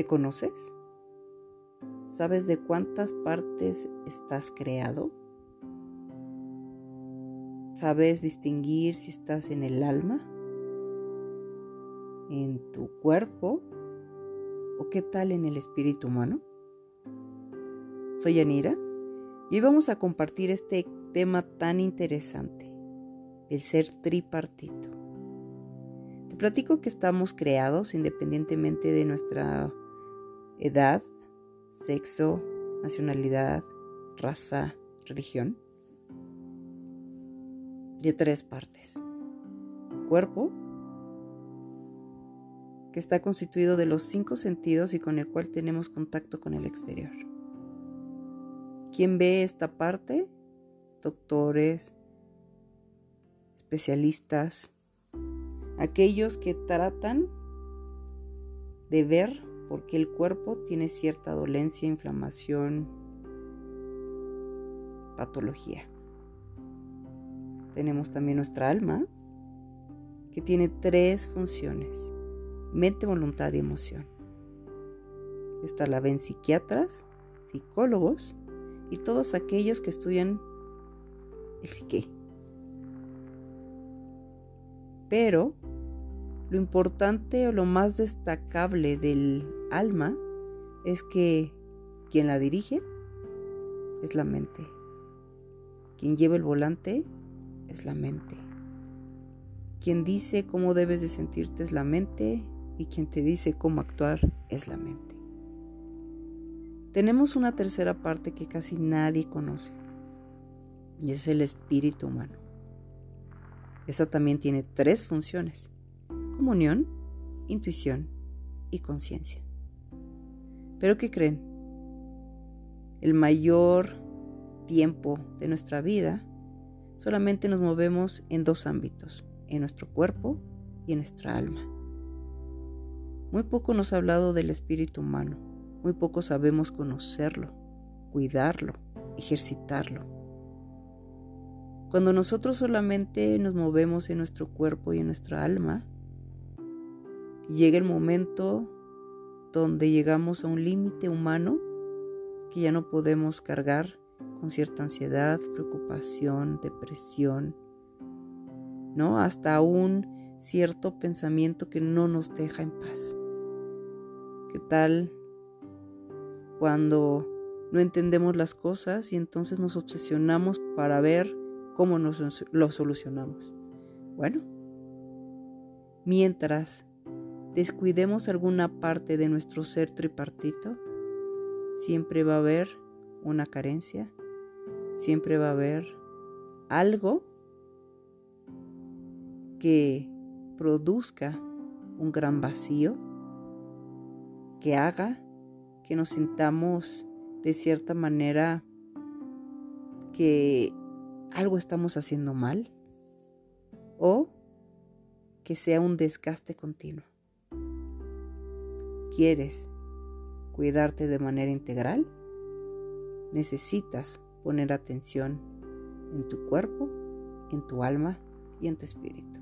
¿Te conoces? ¿Sabes de cuántas partes estás creado? ¿Sabes distinguir si estás en el alma, en tu cuerpo o qué tal en el espíritu humano? Soy Anira y hoy vamos a compartir este tema tan interesante, el ser tripartito. Te platico que estamos creados independientemente de nuestra edad, sexo, nacionalidad, raza, religión, de tres partes. Cuerpo, que está constituido de los cinco sentidos y con el cual tenemos contacto con el exterior. ¿Quién ve esta parte? Doctores, especialistas, aquellos que tratan de ver por qué el cuerpo tiene cierta dolencia, inflamación, patología. Tenemos también nuestra alma, que tiene tres funciones, mente, voluntad y emoción. Esta la ven psiquiatras, psicólogos y todos aquellos que estudian el psique. Pero lo importante o lo más destacable del alma es que quien la dirige es la mente. Quien lleva el volante es la mente. Quien dice cómo debes de sentirte es la mente y quien te dice cómo actuar es la mente. Tenemos una tercera parte que casi nadie conoce y es el espíritu humano. Esa también tiene tres funciones, comunión, intuición y conciencia. Pero ¿qué creen? El mayor tiempo de nuestra vida solamente nos movemos en dos ámbitos, en nuestro cuerpo y en nuestra alma. Muy poco nos ha hablado del espíritu humano, muy poco sabemos conocerlo, cuidarlo, ejercitarlo. Cuando nosotros solamente nos movemos en nuestro cuerpo y en nuestra alma, llega el momento donde llegamos a un límite humano que ya no podemos cargar con cierta ansiedad, preocupación, depresión, ¿no? Hasta un cierto pensamiento que no nos deja en paz. ¿Qué tal cuando no entendemos las cosas y entonces nos obsesionamos para ver cómo nos lo solucionamos? Bueno, mientras descuidemos alguna parte de nuestro ser tripartito, siempre va a haber una carencia, siempre va a haber algo que produzca un gran vacío, que haga que nos sintamos de cierta manera que algo estamos haciendo mal o que sea un desgaste continuo. ¿Quieres cuidarte de manera integral? Necesitas poner atención en tu cuerpo, en tu alma y en tu espíritu.